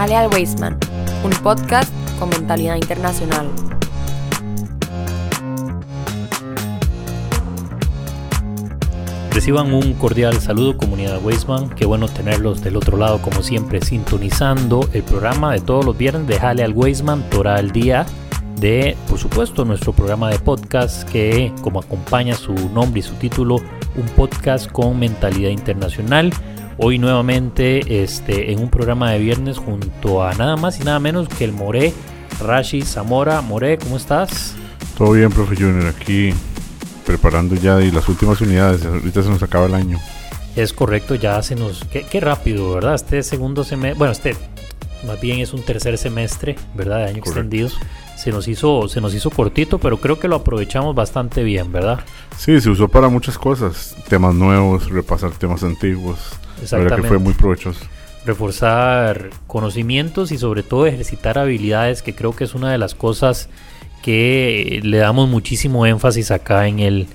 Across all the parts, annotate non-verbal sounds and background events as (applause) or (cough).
Jale al un podcast con mentalidad internacional. Reciban un cordial saludo comunidad Weisman, qué bueno tenerlos del otro lado como siempre sintonizando el programa de todos los viernes de Jale al Weisman, Torah al Día, de por supuesto nuestro programa de podcast que como acompaña su nombre y su título, un podcast con mentalidad internacional. Hoy nuevamente este, en un programa de viernes junto a nada más y nada menos que el More Rashi Zamora. More, ¿cómo estás? Todo bien, profe Junior, aquí preparando ya las últimas unidades. Ahorita se nos acaba el año. Es correcto, ya se nos... Qué, rápido, ¿verdad? Este segundo semestre... Bueno, este más bien es un tercer semestre, ¿verdad? De año extendido. Se nos, hizo, se nos hizo cortito, pero creo que lo aprovechamos bastante bien, ¿verdad? Sí, se usó para muchas cosas. Temas nuevos, repasar temas antiguos. La verdad que fue muy provechoso. Reforzar conocimientos y sobre todo ejercitar habilidades, que creo que es una de las cosas que le damos muchísimo énfasis acá en el,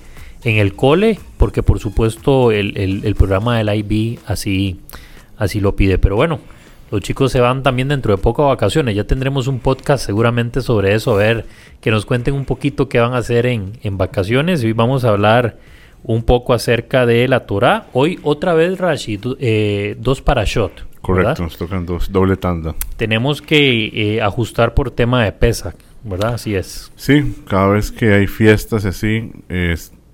en el cole, porque por supuesto el, el, programa del IB así, así lo pide. Pero bueno, los chicos se van también dentro de poco vacaciones. Ya tendremos un podcast seguramente sobre eso, a ver que nos cuenten un poquito qué van a hacer en, en vacaciones. Hoy vamos a hablar un poco acerca de la Torah. Hoy otra vez, Rashid, eh, dos parashot. Correcto, nos tocan dos, doble tanda. Tenemos que eh, ajustar por tema de pesa, ¿verdad? Así es. Sí, cada vez que hay fiestas así,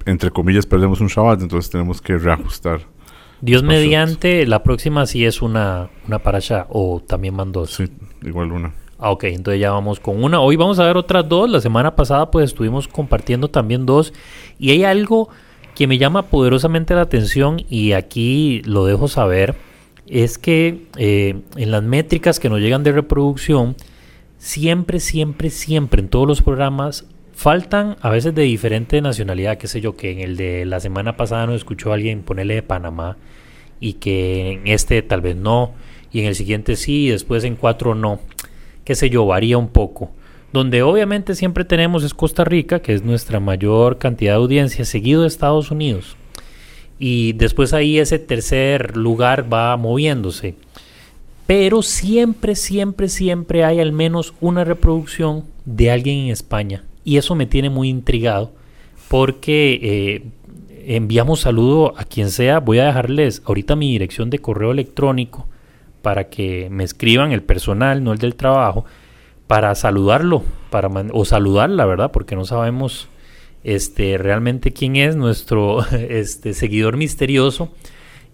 entre comillas, perdemos un Shabbat, entonces tenemos que reajustar. Dios mediante, la próxima sí es una, una parasha o también van dos. Sí, igual una. Ah, ok, entonces ya vamos con una. Hoy vamos a ver otras dos. La semana pasada pues estuvimos compartiendo también dos. Y hay algo que me llama poderosamente la atención y aquí lo dejo saber, es que eh, en las métricas que nos llegan de reproducción, siempre, siempre, siempre en todos los programas faltan a veces de diferente nacionalidad, qué sé yo, que en el de la semana pasada nos escuchó alguien ponerle de Panamá y que en este tal vez no, y en el siguiente sí, y después en cuatro no, qué sé yo, varía un poco. Donde obviamente siempre tenemos es Costa Rica, que es nuestra mayor cantidad de audiencia, seguido de Estados Unidos. Y después ahí ese tercer lugar va moviéndose. Pero siempre, siempre, siempre hay al menos una reproducción de alguien en España. Y eso me tiene muy intrigado porque eh, enviamos saludo a quien sea. Voy a dejarles ahorita mi dirección de correo electrónico para que me escriban el personal, no el del trabajo para saludarlo, para o saludarla, ¿verdad? Porque no sabemos este, realmente quién es nuestro (laughs) este, seguidor misterioso.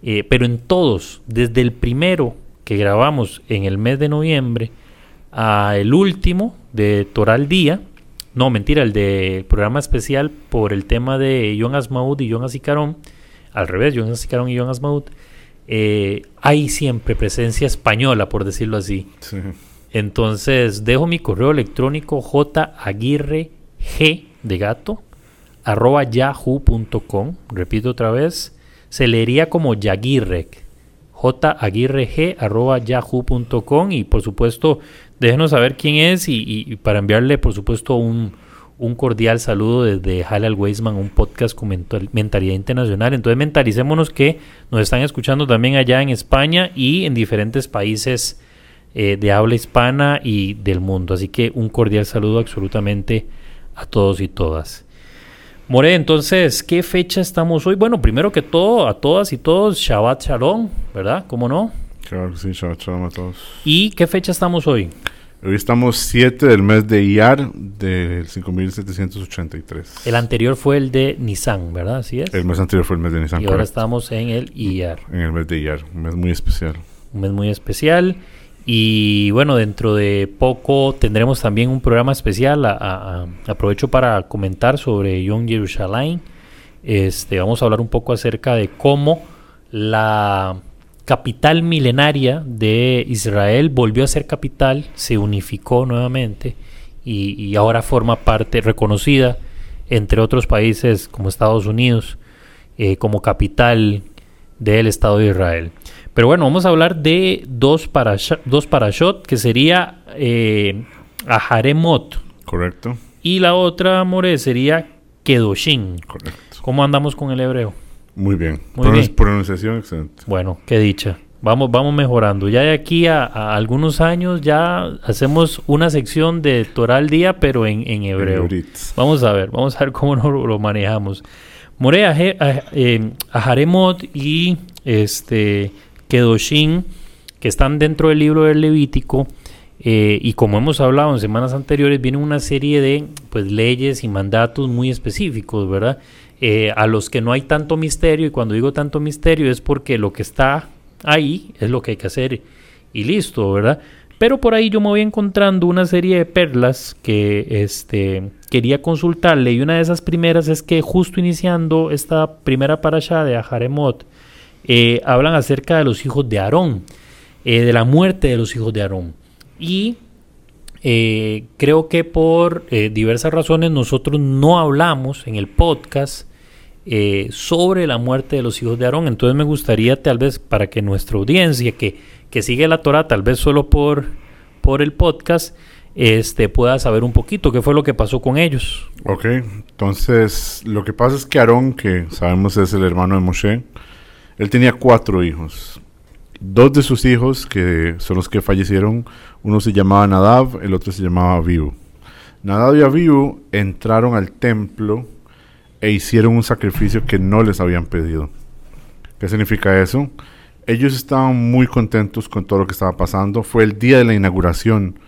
Eh, pero en todos, desde el primero que grabamos en el mes de noviembre a el último de Toral Día, no, mentira, el de programa especial por el tema de John Asmaud y John Asicarón, al revés, John Asicarón y John Asmaud, eh, hay siempre presencia española, por decirlo así. Sí. Entonces, dejo mi correo electrónico jaguirreg de gato arroba yahoo.com. Repito otra vez, se leería como Yaguirreg. jaguirreg arroba yahoo.com y por supuesto déjenos saber quién es y, para enviarle por supuesto un, cordial saludo desde Halal Weisman, un podcast con mentalidad internacional. Entonces mentalicémonos que nos están escuchando también allá en España y en diferentes países eh, de habla hispana y del mundo. Así que un cordial saludo absolutamente a todos y todas. More, entonces, ¿qué fecha estamos hoy? Bueno, primero que todo, a todas y todos, Shabbat Shalom, ¿verdad? ¿Cómo no? Claro sí, Shabbat Shalom a todos. ¿Y qué fecha estamos hoy? Hoy estamos 7 del mes de Iyar del 5783. El anterior fue el de Nisan, ¿verdad? Así es. El mes anterior fue el mes de Nisan. Y ahora estamos en el Iyar. En el mes de Iyar, un mes muy especial. Un mes muy especial. Y bueno, dentro de poco tendremos también un programa especial. aprovecho para comentar sobre Young Jerusalem. Este, vamos a hablar un poco acerca de cómo la capital milenaria de Israel volvió a ser capital, se unificó nuevamente y, ahora forma parte reconocida entre otros países como Estados Unidos eh, como capital del Estado de Israel. Pero bueno, vamos a hablar de dos, dos parashot, que sería eh, Aharemot. Correcto. Y la otra, More, sería Kedoshin. Correcto. ¿Cómo andamos con el hebreo? Muy bien. Muy bien. Pronunciación excelente. Bueno, qué dicha. Vamos, vamos mejorando. Ya de aquí a, a algunos años ya hacemos una sección de Torah al día, pero en, en hebreo. Vamos a ver, vamos a ver cómo (laughs) lo, lo manejamos. More a, a, eh, y este Kedoshin, que están dentro del libro del Levítico, eh, y como hemos hablado en semanas anteriores, viene una serie de pues, leyes y mandatos muy específicos, ¿verdad? Eh, a los que no hay tanto misterio, y cuando digo tanto misterio es porque lo que está ahí es lo que hay que hacer y listo, ¿verdad? Pero por ahí yo me voy encontrando una serie de perlas que este, quería consultarle y una de esas primeras es que justo iniciando esta primera parasha de Aharemot, eh, hablan acerca de los hijos de Aarón, eh, de la muerte de los hijos de Aarón. Y eh, creo que por eh, diversas razones nosotros no hablamos en el podcast sobre la muerte de los hijos de Aarón. Entonces me gustaría tal vez para que nuestra audiencia que, que sigue la Torah, tal vez solo por, por el podcast, este, pueda saber un poquito qué fue lo que pasó con ellos. Ok, entonces lo que pasa es que Aarón, que sabemos es el hermano de Moshe, él tenía cuatro hijos. Dos de sus hijos, que son los que fallecieron, uno se llamaba Nadab, el otro se llamaba Abihu. Nadab y Abihu entraron al templo e hicieron un sacrificio que no les habían pedido. ¿Qué significa eso? Ellos estaban muy contentos con todo lo que estaba pasando. Fue el día de la inauguración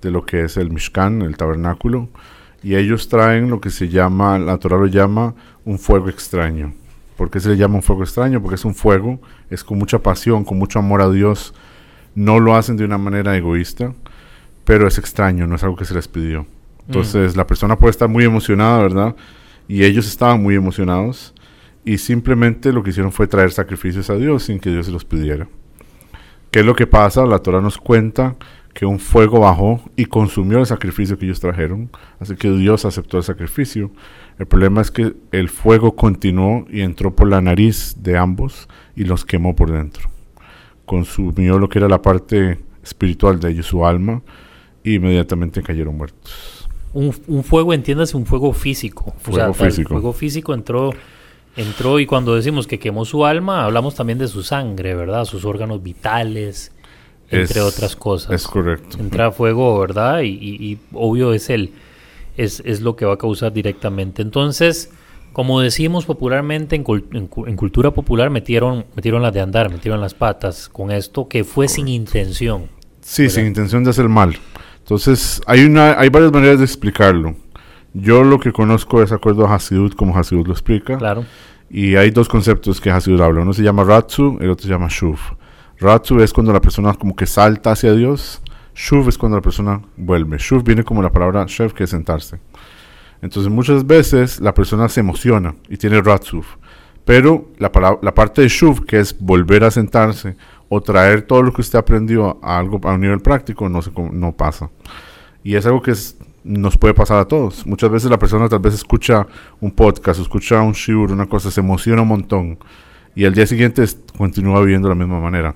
de lo que es el Mishkan, el tabernáculo, y ellos traen lo que se llama, la Torah lo llama un fuego extraño. ¿Por qué se le llama un fuego extraño? Porque es un fuego, es con mucha pasión, con mucho amor a Dios. No lo hacen de una manera egoísta, pero es extraño, no es algo que se les pidió. Entonces la persona puede estar muy emocionada, ¿verdad? Y ellos estaban muy emocionados y simplemente lo que hicieron fue traer sacrificios a Dios sin que Dios se los pidiera. ¿Qué es lo que pasa? La Torah nos cuenta que un fuego bajó y consumió el sacrificio que ellos trajeron, así que Dios aceptó el sacrificio. El problema es que el fuego continuó y entró por la nariz de ambos y los quemó por dentro. Consumió lo que era la parte espiritual de ellos, su alma, y inmediatamente cayeron muertos. Un, un fuego, entiéndase, un fuego físico. Fuego físico. fuego físico entró, entró y cuando decimos que quemó su alma, hablamos también de su sangre, ¿verdad? Sus órganos vitales, entre Es- otras cosas. Es correcto. Entra fuego, ¿verdad? Y, y- y obvio es el es, es lo que va a causar directamente. Entonces, como decimos popularmente en, cul- en cu- en cultura popular, metieron, metieron las de andar, metieron las patas con esto que fue sin intención. Sí, ¿verdad? sin intención de hacer mal. Entonces, hay, una, hay varias maneras de explicarlo. Yo lo que conozco es acuerdo a Hasidut, como Hasidut lo explica. Claro. Y hay dos conceptos que Hasidut habla. Uno se llama Ratsu, el otro se llama Shuv. Ratsu es cuando la persona como que salta hacia Dios. Shuv es cuando la persona vuelve. Shuv viene como la palabra Shev, que es sentarse. Entonces muchas veces la persona se emociona y tiene Ratsu. Pero la, parte de Shuv, que es volver a sentarse o traer todo lo que usted aprendió a algo a un nivel práctico, no, pasa. Y es algo que nos puede pasar a todos. Muchas veces la persona tal vez escucha un podcast, escucha un shiur, una cosa, se emociona un montón. Y al día siguiente continúa viviendo de la misma manera.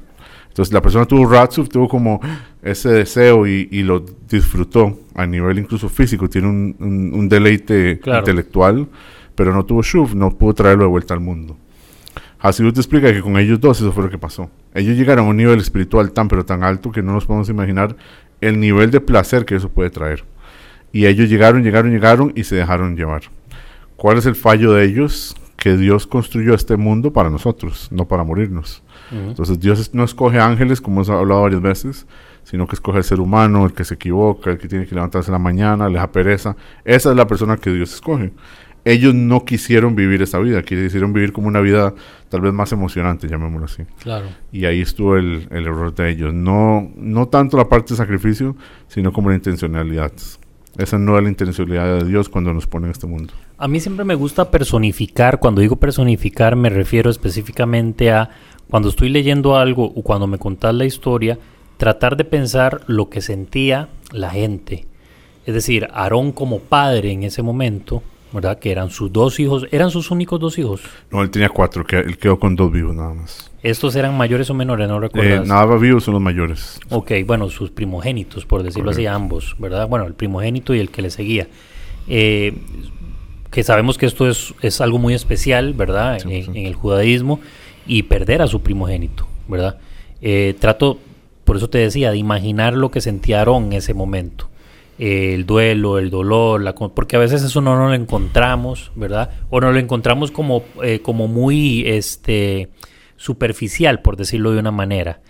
Entonces la persona tuvo Ratsuf, tuvo como ese deseo y, y lo disfrutó a nivel incluso físico. Tiene un, un- un deleite Claro. intelectual, pero no tuvo Shuv, no pudo traerlo de vuelta al mundo. Hasidut explica que con ellos dos eso fue lo que pasó. Ellos llegaron a un nivel espiritual tan pero tan alto que no nos podemos imaginar el nivel de placer que eso puede traer. Y ellos llegaron, llegaron, llegaron y se dejaron llevar. ¿Cuál es el fallo de ellos? Que Dios construyó este mundo para nosotros, no para morirnos. Entonces Dios no escoge ángeles, como hemos hablado varias veces, sino que escoge el ser humano, el que se equivoca, el que tiene que levantarse en la mañana, le da pereza. Esa es la persona que Dios escoge. Ellos no quisieron vivir esa vida, quisieron vivir como una vida tal vez más emocionante, llamémoslo así. Claro. Y ahí estuvo el, el error de ellos. No, no tanto la parte de sacrificio, sino como la intencionalidad. Esa no es la intencionalidad de Dios cuando nos pone en este mundo. A mí siempre me gusta personificar. Cuando digo personificar me refiero específicamente a cuando estoy leyendo algo o cuando me contás la historia, tratar de pensar lo que sentía la gente. Es decir, Aarón como padre en ese momento, ¿verdad? Que eran sus dos hijos, eran sus únicos dos hijos. No, él tenía cuatro, que él quedó con dos vivos nada más. Estos eran mayores o menores, no Eh, recuerdas. nada vivos son los mayores. Ok, bueno, sus primogénitos, por decirlo así, ambos, ¿verdad? Bueno, el primogénito y el que le seguía. Eh, que sabemos que esto es, es algo muy especial, ¿verdad? Sí, en, sí. en el judaísmo, y perder a su primogénito, ¿verdad? Eh, trato, por eso te decía, de imaginar lo que sentía Aarón en ese momento. Eh, el duelo, el dolor, la, porque a veces eso no, lo encontramos, ¿verdad? O no lo encontramos como, eh, como muy este, superficial, por decirlo de una manera.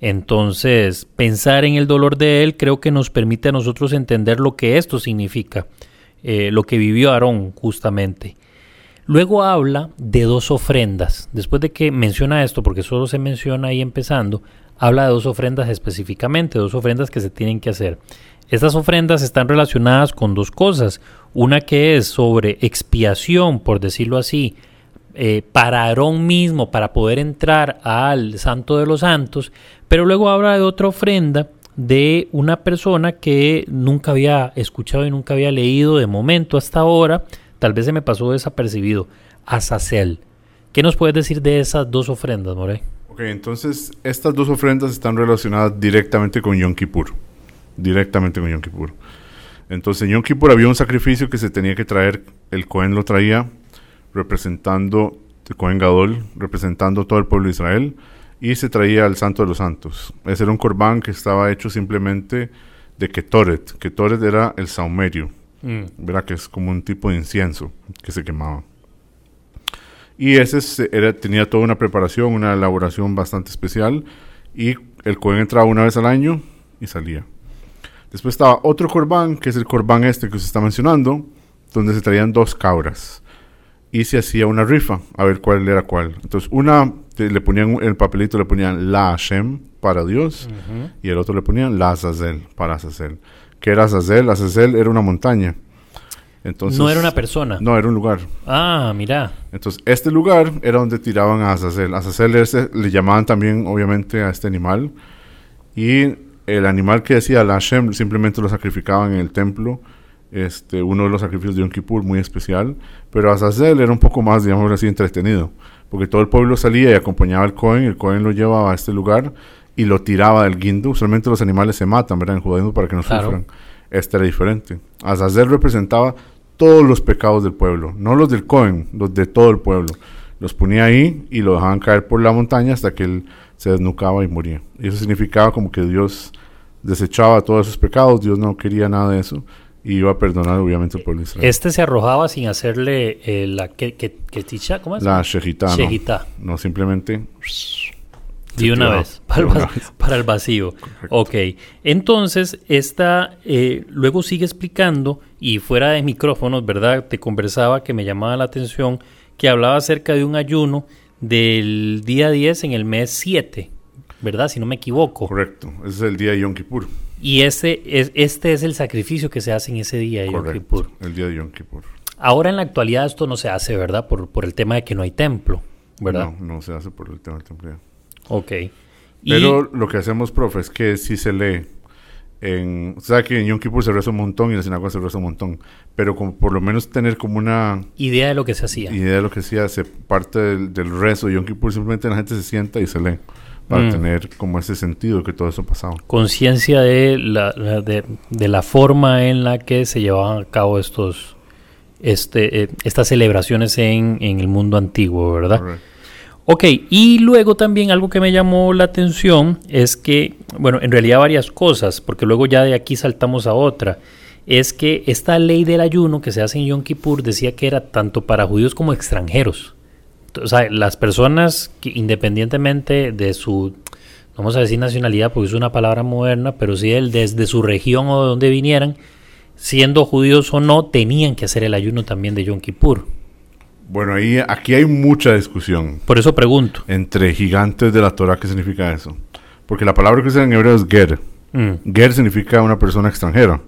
Entonces, pensar en el dolor de él creo que nos permite a nosotros entender lo que esto significa, lo que vivió Aarón justamente. Luego habla de dos ofrendas. Después de que menciona esto, porque solo se menciona ahí empezando, habla de dos ofrendas específicamente, dos ofrendas que se tienen que hacer. Estas ofrendas están relacionadas con dos cosas. Una que es sobre expiación, por decirlo así, eh, para Aarón mismo, para poder entrar al Santo de los Santos, pero luego habla de otra ofrenda de una persona que nunca había escuchado y nunca había leído de momento hasta ahora, tal vez se me pasó desapercibido, Azazel. ¿Qué nos puedes decir de esas dos ofrendas, More? Ok, entonces estas dos ofrendas están relacionadas directamente con Yom Kippur. Directamente con Yom Kippur. Entonces en Yom Kippur había un sacrificio que se tenía que traer, el Cohen lo traía representando, el Cohen Gadol, representando todo el pueblo de Israel, y se traía al Santo de los Santos. Ese era un corbán que estaba hecho simplemente de Ketoret. Ketoret era el saumerio Mm. Verá que es como un tipo de incienso que se quemaba. Y ese era, tenía toda una preparación, una elaboración bastante especial. Y el Cohen entraba una vez al año y salía. Después estaba otro corbán, que es el corbán este que se está mencionando, donde se traían dos cabras. Y se hacía una rifa, a ver cuál era cuál. Entonces, una le ponían el papelito, le ponían la Hashem para Dios, y el otro le ponían la Azazel para Azazel que era Azazel. Azazel era una montaña. Entonces, no era una persona. No, era un lugar. Ah, mira. Entonces, este lugar era donde tiraban a Azazel. Azazel le llamaban también, obviamente, a este animal. Y el animal que decía la Hashem simplemente lo sacrificaban en el templo. Este, uno de los sacrificios de Yom Kippur muy especial. Pero Azazel era un poco más, digamos así, entretenido. Porque todo el pueblo salía y acompañaba al Cohen. El Cohen lo llevaba a este lugar y lo tiraba del guindo. Usualmente los animales se matan, ¿verdad? En judaísmo para que no sufran. Este era diferente. Azazel representaba todos los pecados del pueblo, no los del Cohen, los de todo el pueblo. Los ponía ahí y lo dejaban caer por la montaña hasta que él se desnucaba y moría. Y eso significaba como que Dios desechaba todos esos pecados, Dios no quería nada de eso y iba a perdonar obviamente al pueblo Israel. Este se arrojaba sin hacerle eh, la que, que, ¿cómo es? La shejitá. No. no, simplemente de una, vez, para, el vacío. Ok, entonces esta eh, luego sigue explicando y fuera de micrófonos, ¿verdad? Te conversaba que me llamaba la atención que hablaba acerca de un ayuno del día 10 en el mes 7, ¿verdad? Si no me equivoco. Correcto, ese es el día de Yom Kippur. Y ese es, este es el sacrificio que se hace en ese día de Yom Kippur. el día de Yom Kippur. Ahora en la actualidad esto no se hace, ¿verdad? Por, por el tema de que no hay templo, ¿verdad? No, no se hace por el tema del templo. Ok. Pero lo que hacemos, profe, es que si se lee en... O sea, que en Yom Kippur se reza un montón y en la sinagoga se reza un montón. Pero como por lo menos tener como una... Idea de lo que se hacía. Idea de lo que se hace. Parte del, rezo de Yom Kippur simplemente la gente se sienta y se lee. Para mm. tener como ese sentido que todo eso pasaba. Conciencia de la, de, la forma en la que se llevaban a cabo estos... Este, eh, estas celebraciones en, en el mundo antiguo, ¿verdad? Correcto. Ok, y luego también algo que me llamó la atención es que, bueno, en realidad varias cosas, porque luego ya de aquí saltamos a otra, es que esta ley del ayuno que se hace en Yom Kippur decía que era tanto para judíos como extranjeros. O sea, las personas que independientemente de su, vamos a decir nacionalidad, porque es una palabra moderna, pero sí el, desde su región o de donde vinieran, siendo judíos o no, tenían que hacer el ayuno también de Yom Kippur. Bueno, ahí, aquí hay mucha discusión. Por eso pregunto. Entre gigantes de la Torah, ¿qué significa eso? Porque la palabra que usa en hebreo es ger. Mm. Ger significa una persona extranjera,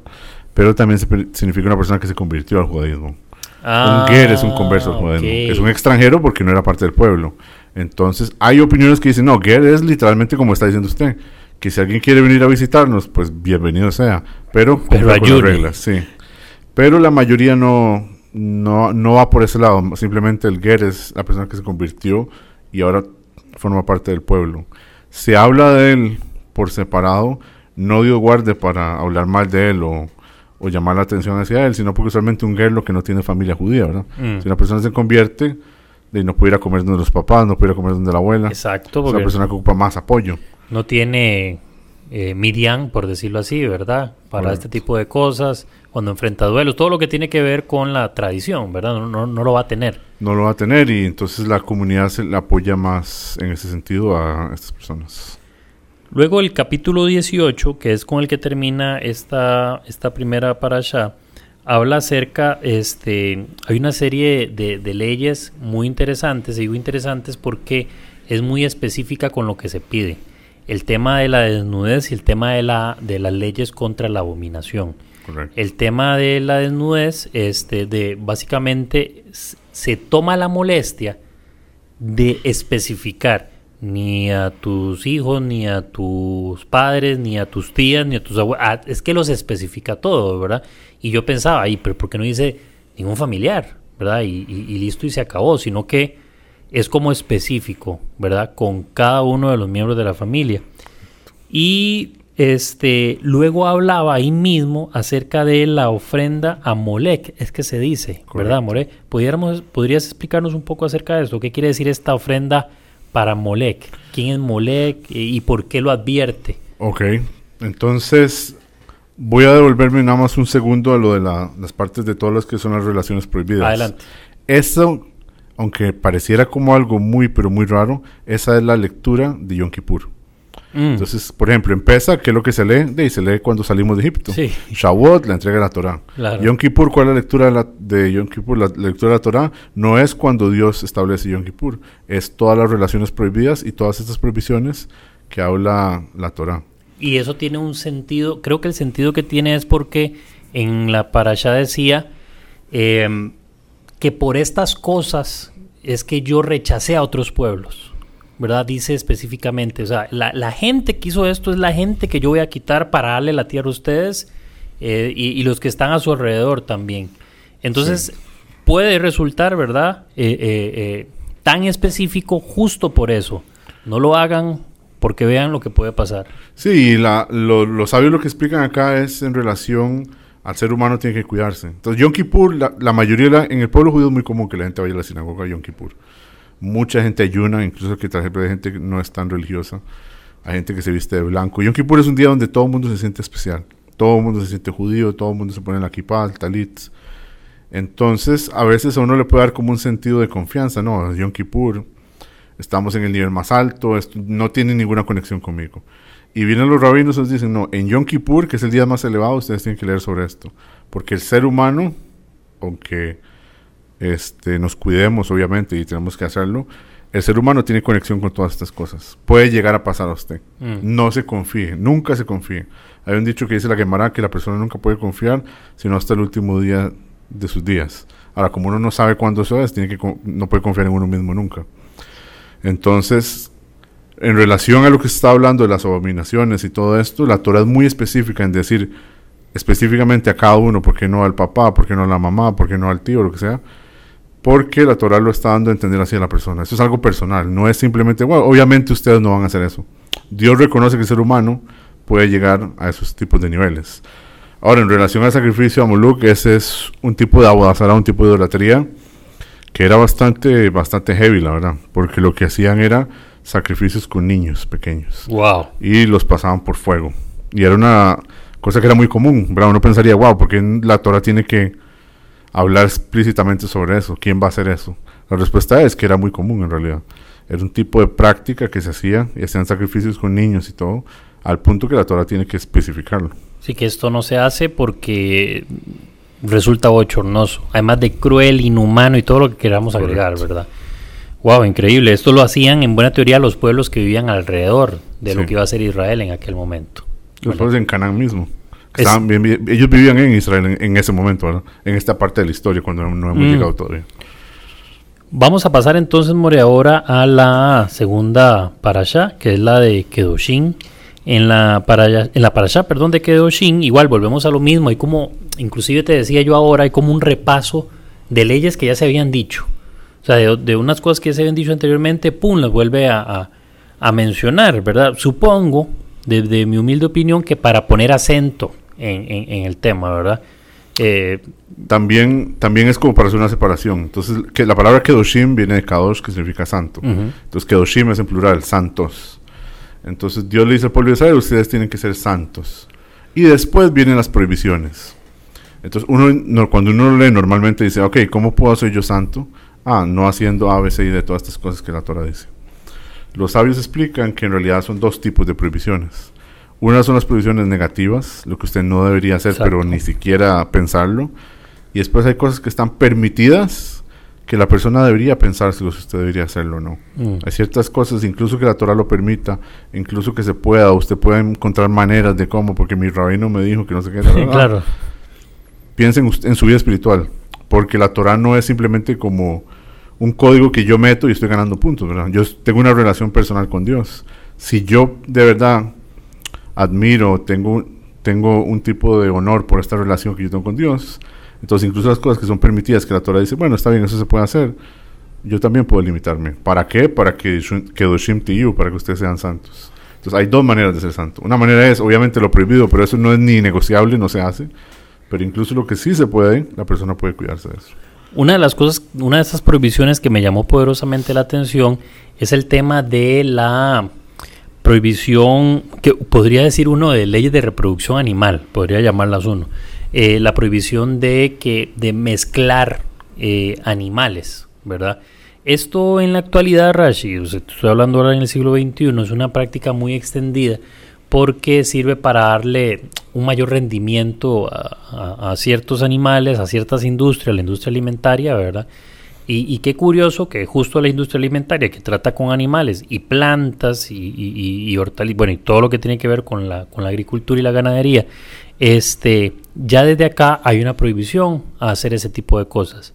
pero también significa una persona que se convirtió al judaísmo. un ger es un converso al judaísmo. Es un extranjero porque no era parte del pueblo. Entonces, hay opiniones que dicen, no, ger es literalmente como está diciendo usted. Que si alguien quiere venir a visitarnos, pues bienvenido sea. Pero, pero con las reglas, sí. Pero la mayoría no, no, no va por ese lado. Simplemente el Ger es la persona que se convirtió y ahora forma parte del pueblo. Se habla de él por separado, no dio guarde para hablar mal de él o, llamar la atención hacia él, sino porque usualmente un Ger lo que no tiene familia judía, ¿verdad? Mm. Si una persona se convierte, de no puede ir a comer donde los papás, no puede ir a comer donde la abuela. Exacto. Es una persona que ocupa más apoyo. No tiene eh, Midian, por decirlo así, ¿verdad? Para Correcto. este tipo de cosas, cuando enfrenta duelos, todo lo que tiene que ver con la tradición, ¿verdad? No, no, no lo va a tener. No lo va a tener y entonces la comunidad se le apoya más en ese sentido a estas personas. Luego el capítulo 18, que es con el que termina esta, esta primera parasha, habla acerca, este, hay una serie de, de leyes muy interesantes, y digo interesantes porque es muy específica con lo que se pide. El tema de la desnudez y el tema de, la, de las leyes contra la abominación. El tema de la desnudez, este, de básicamente se toma la molestia de especificar ni a tus hijos, ni a tus padres, ni a tus tías, ni a tus abuelos. es que los especifica todo, ¿verdad? Y yo pensaba, ay, pero ¿por qué no dice ningún familiar, ¿verdad? Y, y- y listo y se acabó, sino que es como específico, ¿verdad? Con cada uno de los miembros de la familia. Y este luego hablaba ahí mismo acerca de la ofrenda a Molec, es que se dice, ¿verdad. More? ¿Pudiéramos, ¿Podrías explicarnos un poco acerca de esto? ¿Qué quiere decir esta ofrenda para Molec? ¿Quién es Molec y por qué lo advierte? Ok, entonces voy a devolverme nada más un segundo a lo de la- las partes de todas las que son las relaciones prohibidas. Adelante. Eso, aunque pareciera como algo muy, pero muy raro, esa es la lectura de Yom Kippur. Mm, Entonces, por ejemplo, en Pesa, ¿qué es lo que se lee? De se lee cuando salimos de Egipto. Sí. Shavuot, la entrega de la Torah. Claro. Yom Kippur, ¿cuál es la lectura de, la, de Yom Kippur? La lectura de la Torah no es cuando Dios establece Yom Kippur, es todas las relaciones prohibidas y todas estas prohibiciones que habla la Torah. Y eso tiene un sentido, creo que el sentido que tiene es porque en la parasha decía em, que por estas cosas es que yo rechacé a otros pueblos, ¿verdad? Dice específicamente, o sea, la, la gente que hizo esto es la gente que yo voy a quitar para darle la tierra a ustedes eh, y, y los que están a su alrededor también. Entonces, puede resultar, ¿verdad? Eh, eh, eh, tan específico justo por eso. No lo hagan porque vean lo que puede pasar. Sí, y la, lo, los sabios lo que explican acá es en relación al ser humano tiene que cuidarse. Entonces, Yom Kippur, la, la mayoría, la- en el pueblo judío es muy común que la gente vaya a la sinagoga Yom Kippur. Mucha gente ayuna, incluso que hay gente que no es tan religiosa. Hay gente que se viste de blanco. Yom Kippur es un día donde todo el mundo se siente especial. Todo el mundo se siente judío, todo el mundo se pone la kippah, el talit. Entonces, a veces a uno le puede dar como un sentido de confianza. No, Yom Kippur, estamos en el nivel más alto, no tiene ninguna conexión conmigo. Y vienen los rabinos y nos dicen, no, en Yom Kippur, que es el día más elevado, ustedes tienen que leer sobre esto. Porque el ser humano, aunque este, nos cuidemos, obviamente, y tenemos que hacerlo, el ser humano tiene conexión con todas estas cosas. Puede llegar a pasar a usted. Mm. No se confíe, nunca se confíe. Hay un dicho que dice la Gemara que la persona nunca puede confiar, sino hasta el último día de sus días. Ahora, como uno no sabe cuándo eso es, tiene que, no puede confiar en uno mismo nunca. Entonces, en relación a lo que se está hablando de las abominaciones y todo esto, la Torah es muy específica en decir específicamente a cada uno, por qué no al papá, por qué no a la mamá, por qué no al tío, lo que sea, porque la Torah lo está dando a entender así a la persona. Eso es algo personal, no es simplemente, bueno, obviamente ustedes no van a hacer eso. Dios reconoce que el ser humano puede llegar a esos tipos de niveles. Ahora, en relación al sacrificio a Moloch, ese es un tipo de abodazara, un tipo de idolatría que era bastante, bastante heavy, la verdad, porque lo que hacían era sacrificios con niños pequeños Wow. y los pasaban por fuego. Y era una cosa que era muy común, ¿verdad? Uno pensaría, wow, porque la Torah tiene que hablar explícitamente sobre eso? ¿Quién va a hacer eso? La respuesta es que era muy común en realidad. Era un tipo de práctica que se hacía y hacían sacrificios con niños y todo, al punto que la Torah tiene que especificarlo. Sí que esto no se hace porque resulta bochornoso, además de cruel, inhumano y todo lo que queramos agregar, Correcto. ¿verdad? Wow, increíble. Esto lo hacían en buena teoría los pueblos que vivían alrededor de lo Sí. que iba a ser Israel en aquel momento. Los pueblos en Canaán mismo. Que Es- estaban bien- bien- ellos vivían en Israel en, en ese momento, ¿verdad? En esta parte de la historia, cuando no, no hemos Mm. llegado todavía. Vamos a pasar entonces, More, ahora a la segunda parasha, que es la de Kedoshin. En la parasha, en la parasha, perdón, de Kedoshin, igual volvemos a lo mismo. Hay como, inclusive te decía yo ahora, hay como un repaso de leyes que ya se habían dicho. O sea, de, de unas cosas que ya se habían dicho anteriormente, pum, las vuelve a, a- a mencionar, ¿verdad? Supongo, desde mi humilde opinión, que para poner acento en, en- en el tema, ¿verdad? Eh, También, también es como para hacer una separación. Entonces, que la palabra Kedoshim viene de Kadosh, que significa santo. ujú. Entonces, Kedoshim es en plural, santos. Entonces Dios le dice al pueblo de Israel, ustedes tienen que ser santos. Y después vienen las prohibiciones. Entonces uno, no, cuando uno lee normalmente dice, ok, ¿cómo puedo ser yo santo? Ah, no haciendo A, B, C y de todas estas cosas que la Torah dice. Los sabios explican que en realidad son dos tipos de prohibiciones. Una son las prohibiciones negativas, lo que usted no debería hacer, pero ni siquiera pensarlo. Y después hay cosas que están permitidas, que la persona debería pensar si usted debería hacerlo o no. Mm. Hay ciertas cosas, incluso que la Torah lo permita, incluso que se pueda, usted puede encontrar maneras de cómo, porque mi rabino me dijo que no sé qué. claro. Piensen en su vida espiritual, porque la Torah no es simplemente como un código que yo meto y estoy ganando puntos, ¿verdad? Yo tengo una relación personal con Dios. Si yo de verdad admiro, tengo, tengo un tipo de honor por esta relación que yo tengo con Dios, entonces incluso las cosas que son permitidas, que la Torah dice, bueno, está bien, eso se puede hacer, yo también puedo limitarme. ¿Para qué? Para que Kedoshim Tiyu, para que ustedes sean santos. Entonces hay dos maneras de ser santo. Una manera es, obviamente, lo prohibido, pero eso no es ni negociable, no se hace. Pero incluso lo que sí se puede, la persona puede cuidarse de eso. Una de las cosas, una de esas prohibiciones que me llamó poderosamente la atención es el tema de la prohibición, que podría decir uno de leyes de reproducción animal, podría llamarlas uno, eh, la prohibición de que de mezclar eh, animales, ¿verdad? Esto en la actualidad, Rashi, estoy hablando ahora en el siglo XXI, es una práctica muy extendida porque sirve para darle un mayor rendimiento a, ciertos animales, a ciertas industrias, la industria alimentaria, ¿verdad? Y, qué curioso que justo la industria alimentaria que trata con animales y plantas y, y, hortalizas, bueno, y todo lo que tiene que ver con la, con la agricultura y la ganadería, este, ya desde acá hay una prohibición a hacer ese tipo de cosas.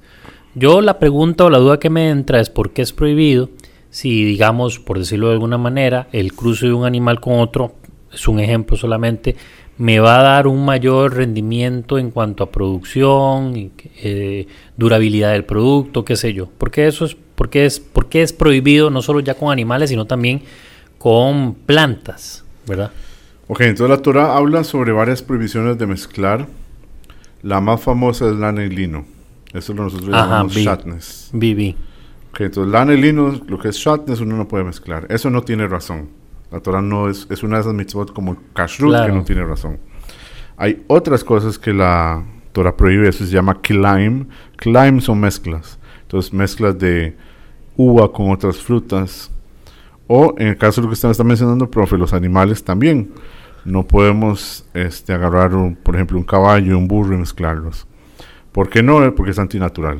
Yo la pregunta o la duda que me entra es por qué es prohibido si, digamos, por decirlo de alguna manera, el cruce de un animal con otro es un ejemplo solamente, me va a dar un mayor rendimiento en cuanto a producción, eh, durabilidad del producto, qué sé yo. Porque eso es, porque es, porque es prohibido no solo ya con animales, sino también con plantas, ¿verdad? Ok, entonces la Torah habla sobre varias prohibiciones de mezclar. La más famosa es lana y lino. Eso lo nosotros llamamos shatness. BB. Ok, entonces lana y lino, lo que es shatness, uno no puede mezclar. Eso no tiene razón. La Torah no es, es una de esas mitzvot como kashrut que no tiene razón. Hay otras cosas que la Torah prohíbe, eso se llama climb. Climb son mezclas. Entonces, mezclas de uva con otras frutas. O en el caso de lo que usted está mencionando, profe, los animales también. No podemos este, agarrar, por ejemplo, un caballo un burro y mezclarlos. ¿Por qué no? Porque es antinatural.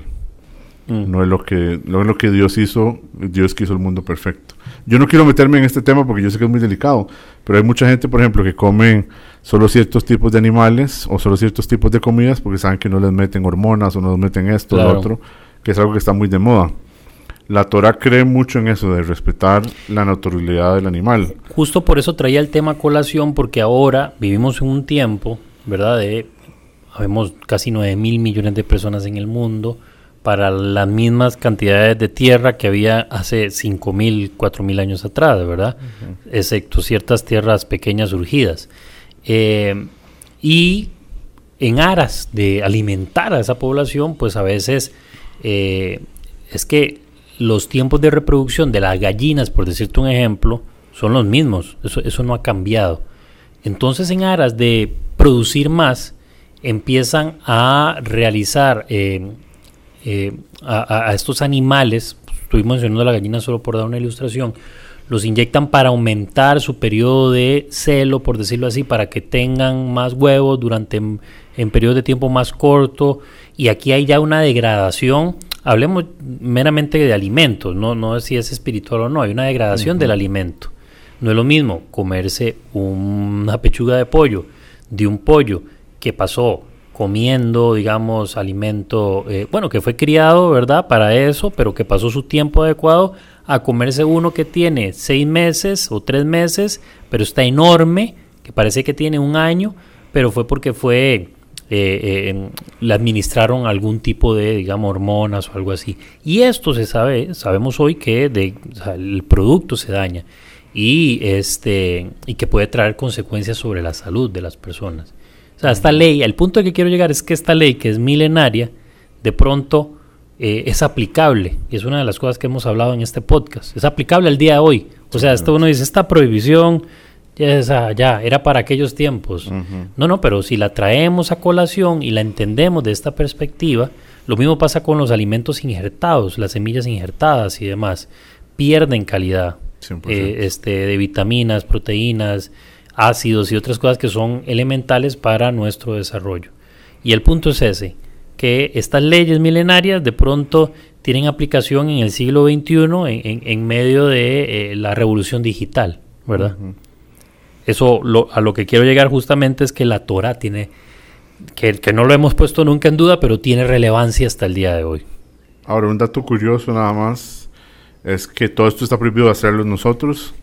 Mm. No es lo que, no es lo que Dios hizo. Dios quiso el mundo perfecto. Yo no quiero meterme en este tema porque yo sé que es muy delicado, pero hay mucha gente, por ejemplo, que come solo ciertos tipos de animales o solo ciertos tipos de comidas porque saben que no les meten hormonas o no les meten esto o lo otro, que es algo que está muy de moda. La Torah cree mucho en eso, de respetar la naturalidad del animal. Justo por eso traía el tema colación, porque ahora vivimos en un tiempo, ¿verdad? De, habemos casi 9 mil millones de personas en el mundo, para las mismas cantidades de tierra que había hace 5.000, 4.000 años atrás, ¿verdad? Excepto ciertas tierras pequeñas surgidas. Eh, y en aras de alimentar a esa población, pues a veces eh, es que los tiempos de reproducción de las gallinas, por decirte un ejemplo, son los mismos. Eso, eso no ha cambiado. Entonces, en aras de producir más, empiezan a realizar eh, eh, a, estos animales, estoy mencionando a la gallina solo por dar una ilustración, los inyectan para aumentar su periodo de celo, por decirlo así, para que tengan más huevos durante en periodos de tiempo más corto. Y aquí hay ya una degradación. Hablemos meramente de alimentos, no, no si es espiritual o no, hay una degradación del alimento. No es lo mismo comerse una pechuga de pollo de un pollo que pasó comiendo, digamos, alimento, eh, bueno, que fue criado, ¿verdad? Para eso, pero que pasó su tiempo adecuado a comerse uno que tiene seis meses o tres meses, pero está enorme, que parece que tiene un año, pero fue porque fue, eh, eh, le administraron algún tipo de, digamos, hormonas o algo así. Y esto se sabe, sabemos hoy que de, el producto se daña y, este, y que puede traer consecuencias sobre la salud de las personas. O sea, esta ley, el punto al que quiero llegar es que esta ley, que es milenaria, de pronto eh, es aplicable. Y es una de las cosas que hemos hablado en este podcast. Es aplicable al día de hoy. O sea, esto uno dice, esta prohibición ya, esa, ya era para aquellos tiempos. No, no, pero si la traemos a colación y la entendemos de esta perspectiva, lo mismo pasa con los alimentos injertados, las semillas injertadas y demás. Pierden calidad 100%. eh, este, de vitaminas, proteínas, ácidos y otras cosas que son elementales para nuestro desarrollo. Y el punto es ese, que estas leyes milenarias de pronto tienen aplicación en el siglo XXI en, en- en medio de eh, la revolución digital, ¿verdad? Eso lo- a lo que quiero llegar justamente es que la Torah tiene, que, que no lo hemos puesto nunca en duda, pero tiene relevancia hasta el día de hoy. Ahora, un dato curioso nada más es que todo esto está prohibido hacerlo nosotros.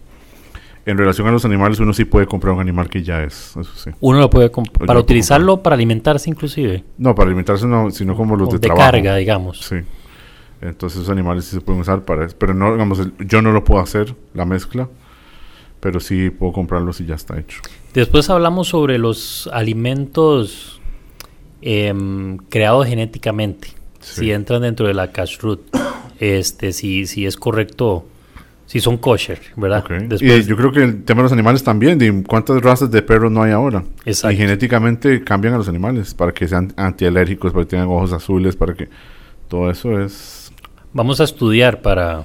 En relación a los animales, uno sí puede comprar un animal que ya es, eso sí. Uno lo puede comp- yo para utilizarlo para alimentarse inclusive, No, para alimentarse no, sino como los o de, de trabajo. carga, digamos. Sí. Entonces esos animales sí se pueden usar para eso. Pero no, digamos, yo no lo puedo hacer, la mezcla. Pero sí puedo comprarlos y ya está hecho. Después hablamos sobre los alimentos em, creados genéticamente, Sí. si entran dentro de la kashrut, este, si, si es correcto, si son kosher, ¿verdad? Después, Y yo creo que el tema de los animales también, de cuántas razas de perros no hay ahora. Exacto. Y genéticamente cambian a los animales para que sean antialérgicos, para que tengan ojos azules, para que todo eso es... Vamos a estudiar para,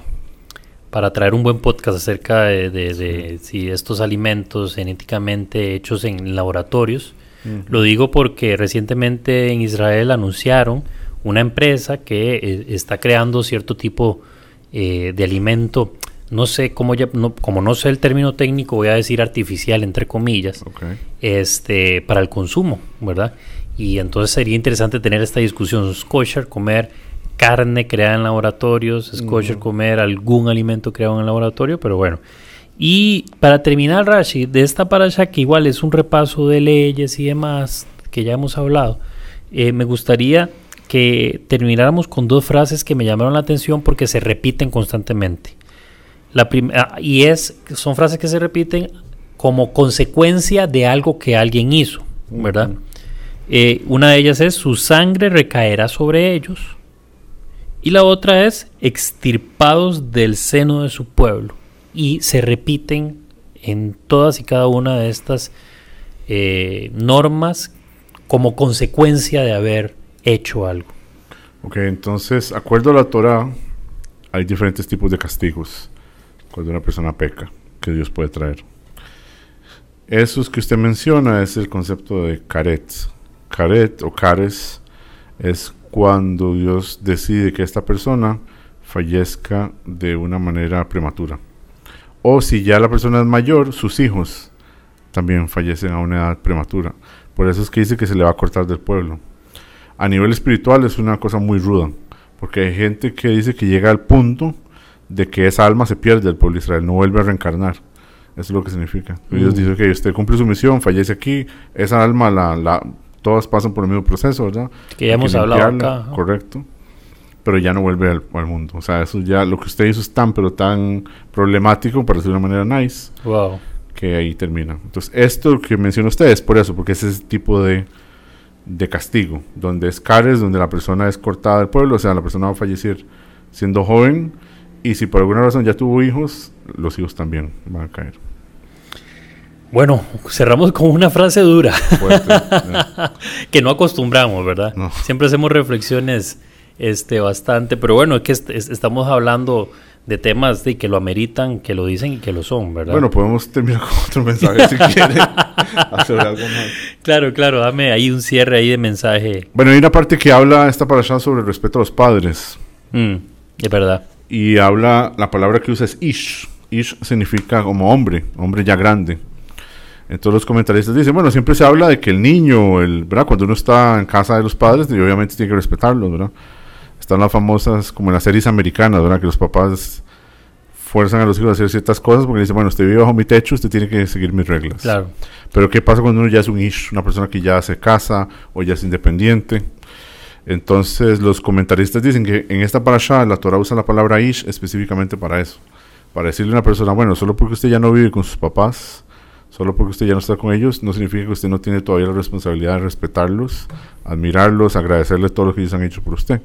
para traer un buen podcast acerca de, de- de si estos alimentos genéticamente hechos en laboratorios. Lo digo porque recientemente en Israel anunciaron una empresa que eh, está creando cierto tipo eh, de alimento. No sé cómo ya, no- como no sé el término técnico, voy a decir artificial entre comillas, este, para el consumo, ¿verdad? Y entonces sería interesante tener esta discusión. ¿Es kosher comer carne creada en laboratorios? ¿Es kosher comer algún alimento creado en el laboratorio? Pero bueno. Y para terminar, Rashi, de esta parasha, que igual es un repaso de leyes y demás que ya hemos hablado, eh, me gustaría que termináramos con dos frases que me llamaron la atención porque se repiten constantemente. La ah, y es, son frases que se repiten como consecuencia de algo que alguien hizo, ¿verdad? Eh, una de ellas es su sangre recaerá sobre ellos. Y la otra es extirpados del seno de su pueblo. Y se repiten en todas y cada una de estas eh, normas como consecuencia de haber hecho algo. Ok, entonces, acuerdo a la Torah, hay diferentes tipos de castigos cuando una persona peca que Dios puede traer. Esos que usted menciona es el concepto de caret. Caret o cares es cuando Dios decide que esta persona fallezca de una manera prematura. O si ya la persona es mayor, sus hijos también fallecen a una edad prematura. Por eso es que dice que se le va a cortar del pueblo a nivel espiritual es una cosa muy ruda, porque hay gente que dice que llega al punto de que esa alma se pierde del pueblo de Israel, no vuelve a reencarnar. Eso es lo que significa. Dios Mm. dice que usted cumple su misión, fallece aquí, esa alma, la, la, todas pasan por el mismo proceso, ¿verdad? Que ya hemos hablado acá. ¿no? Correcto. Pero ya no vuelve al, al mundo. O sea, eso ya, lo que usted hizo es tan, pero tan problemático, para decirlo de una manera nice, Wow. que ahí termina. Entonces, esto que menciona usted es por eso, porque ese es el tipo de, de castigo, donde es cares, donde la persona es cortada del pueblo, o sea, la persona va a fallecer siendo joven, y si por alguna razón ya tuvo hijos, los hijos también van a caer. Bueno, cerramos con una frase dura Fuerte. (laughs) Eh, que no acostumbramos, ¿verdad? No. Siempre hacemos reflexiones este, bastante, pero bueno, es que est- est- estamos hablando de temas de que lo ameritan, que lo dicen y que lo son, ¿verdad? bueno, podemos terminar con otro mensaje si quiere. (laughs) hacer algo más. claro, claro, dame ahí un cierre ahí de mensaje. Bueno, hay una parte que habla esta parasha sobre el respeto a los padres. Mm, es verdad. Y habla, la palabra que usa es ish. Ish significa como hombre, hombre ya grande. Entonces los comentaristas dicen, bueno, siempre se habla de que el niño, el, ¿verdad? Cuando uno está en casa de los padres, obviamente tiene que respetarlos, ¿verdad? Están las famosas, como en las series americanas, ¿verdad? Que los papás fuerzan a los hijos a hacer ciertas cosas porque dicen, bueno, usted vive bajo mi techo, usted tiene que seguir mis reglas. Claro. Pero ¿qué pasa cuando uno ya es un ish, una persona que ya se casa o ya es independiente? Entonces los comentaristas dicen que en esta parasha la Torah usa la palabra ish específicamente para eso. Para decirle a una persona, bueno, solo porque usted ya no vive con sus papás, solo porque usted ya no está con ellos, no significa que usted no tiene todavía la responsabilidad de respetarlos, admirarlos, agradecerles todo lo que ellos han hecho por usted.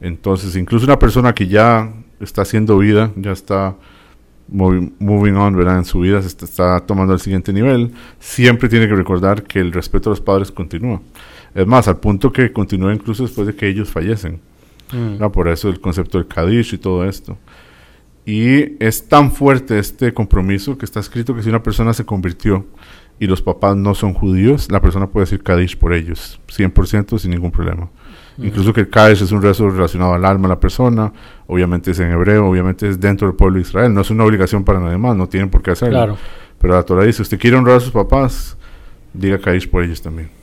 Entonces, incluso una persona que ya está haciendo vida, ya está moving on, ¿verdad? En su vida se está, tomando al siguiente nivel, siempre tiene que recordar que el respeto a los padres continúa. Es más, al punto que continúa incluso después de que ellos fallecen. Mm. Por eso el concepto del Kadish y todo esto. Y es tan fuerte este compromiso que está escrito que si una persona se convirtió y los papás no son judíos, la persona puede decir Kadish por ellos, 100% sin ningún problema. Incluso que el Kadish es un rezo relacionado al alma de la persona, obviamente es en hebreo, obviamente es dentro del pueblo de Israel, no es una obligación para nadie más, no tienen por qué hacerlo. Claro. Pero la Torah dice, usted quiere honrar a sus papás, diga Kadish por ellos también.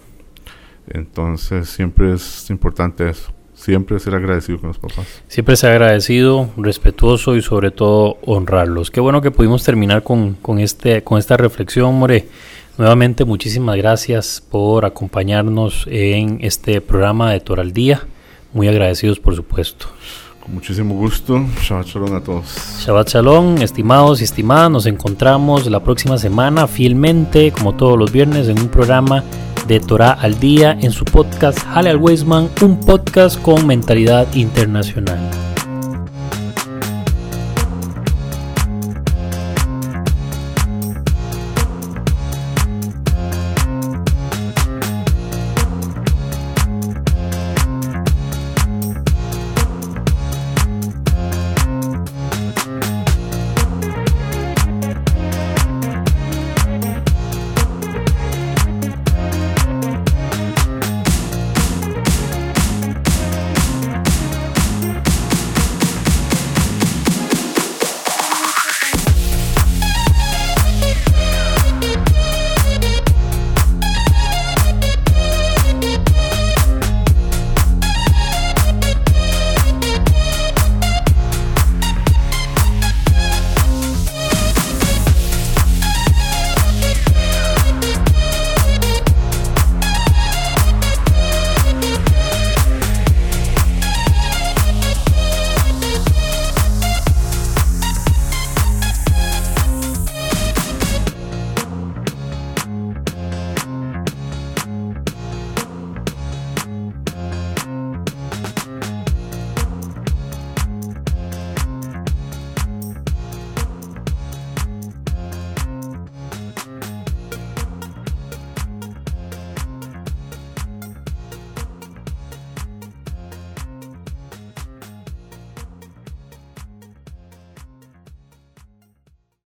Entonces siempre es importante eso. Siempre ser agradecido con los papás. Siempre ser agradecido, respetuoso y sobre todo honrarlos. Qué bueno que pudimos terminar con, con, este, con esta reflexión, More. Nuevamente, muchísimas gracias por acompañarnos en este programa de Toral Día. Muy agradecidos, por supuesto. Con muchísimo gusto. Shabbat Shalom a todos. Shabbat Shalom, estimados y estimadas. Nos encontramos la próxima semana, fielmente, como todos los viernes, en un programa de Torah al Día en su podcast Hale al Weisman, un podcast con mentalidad internacional.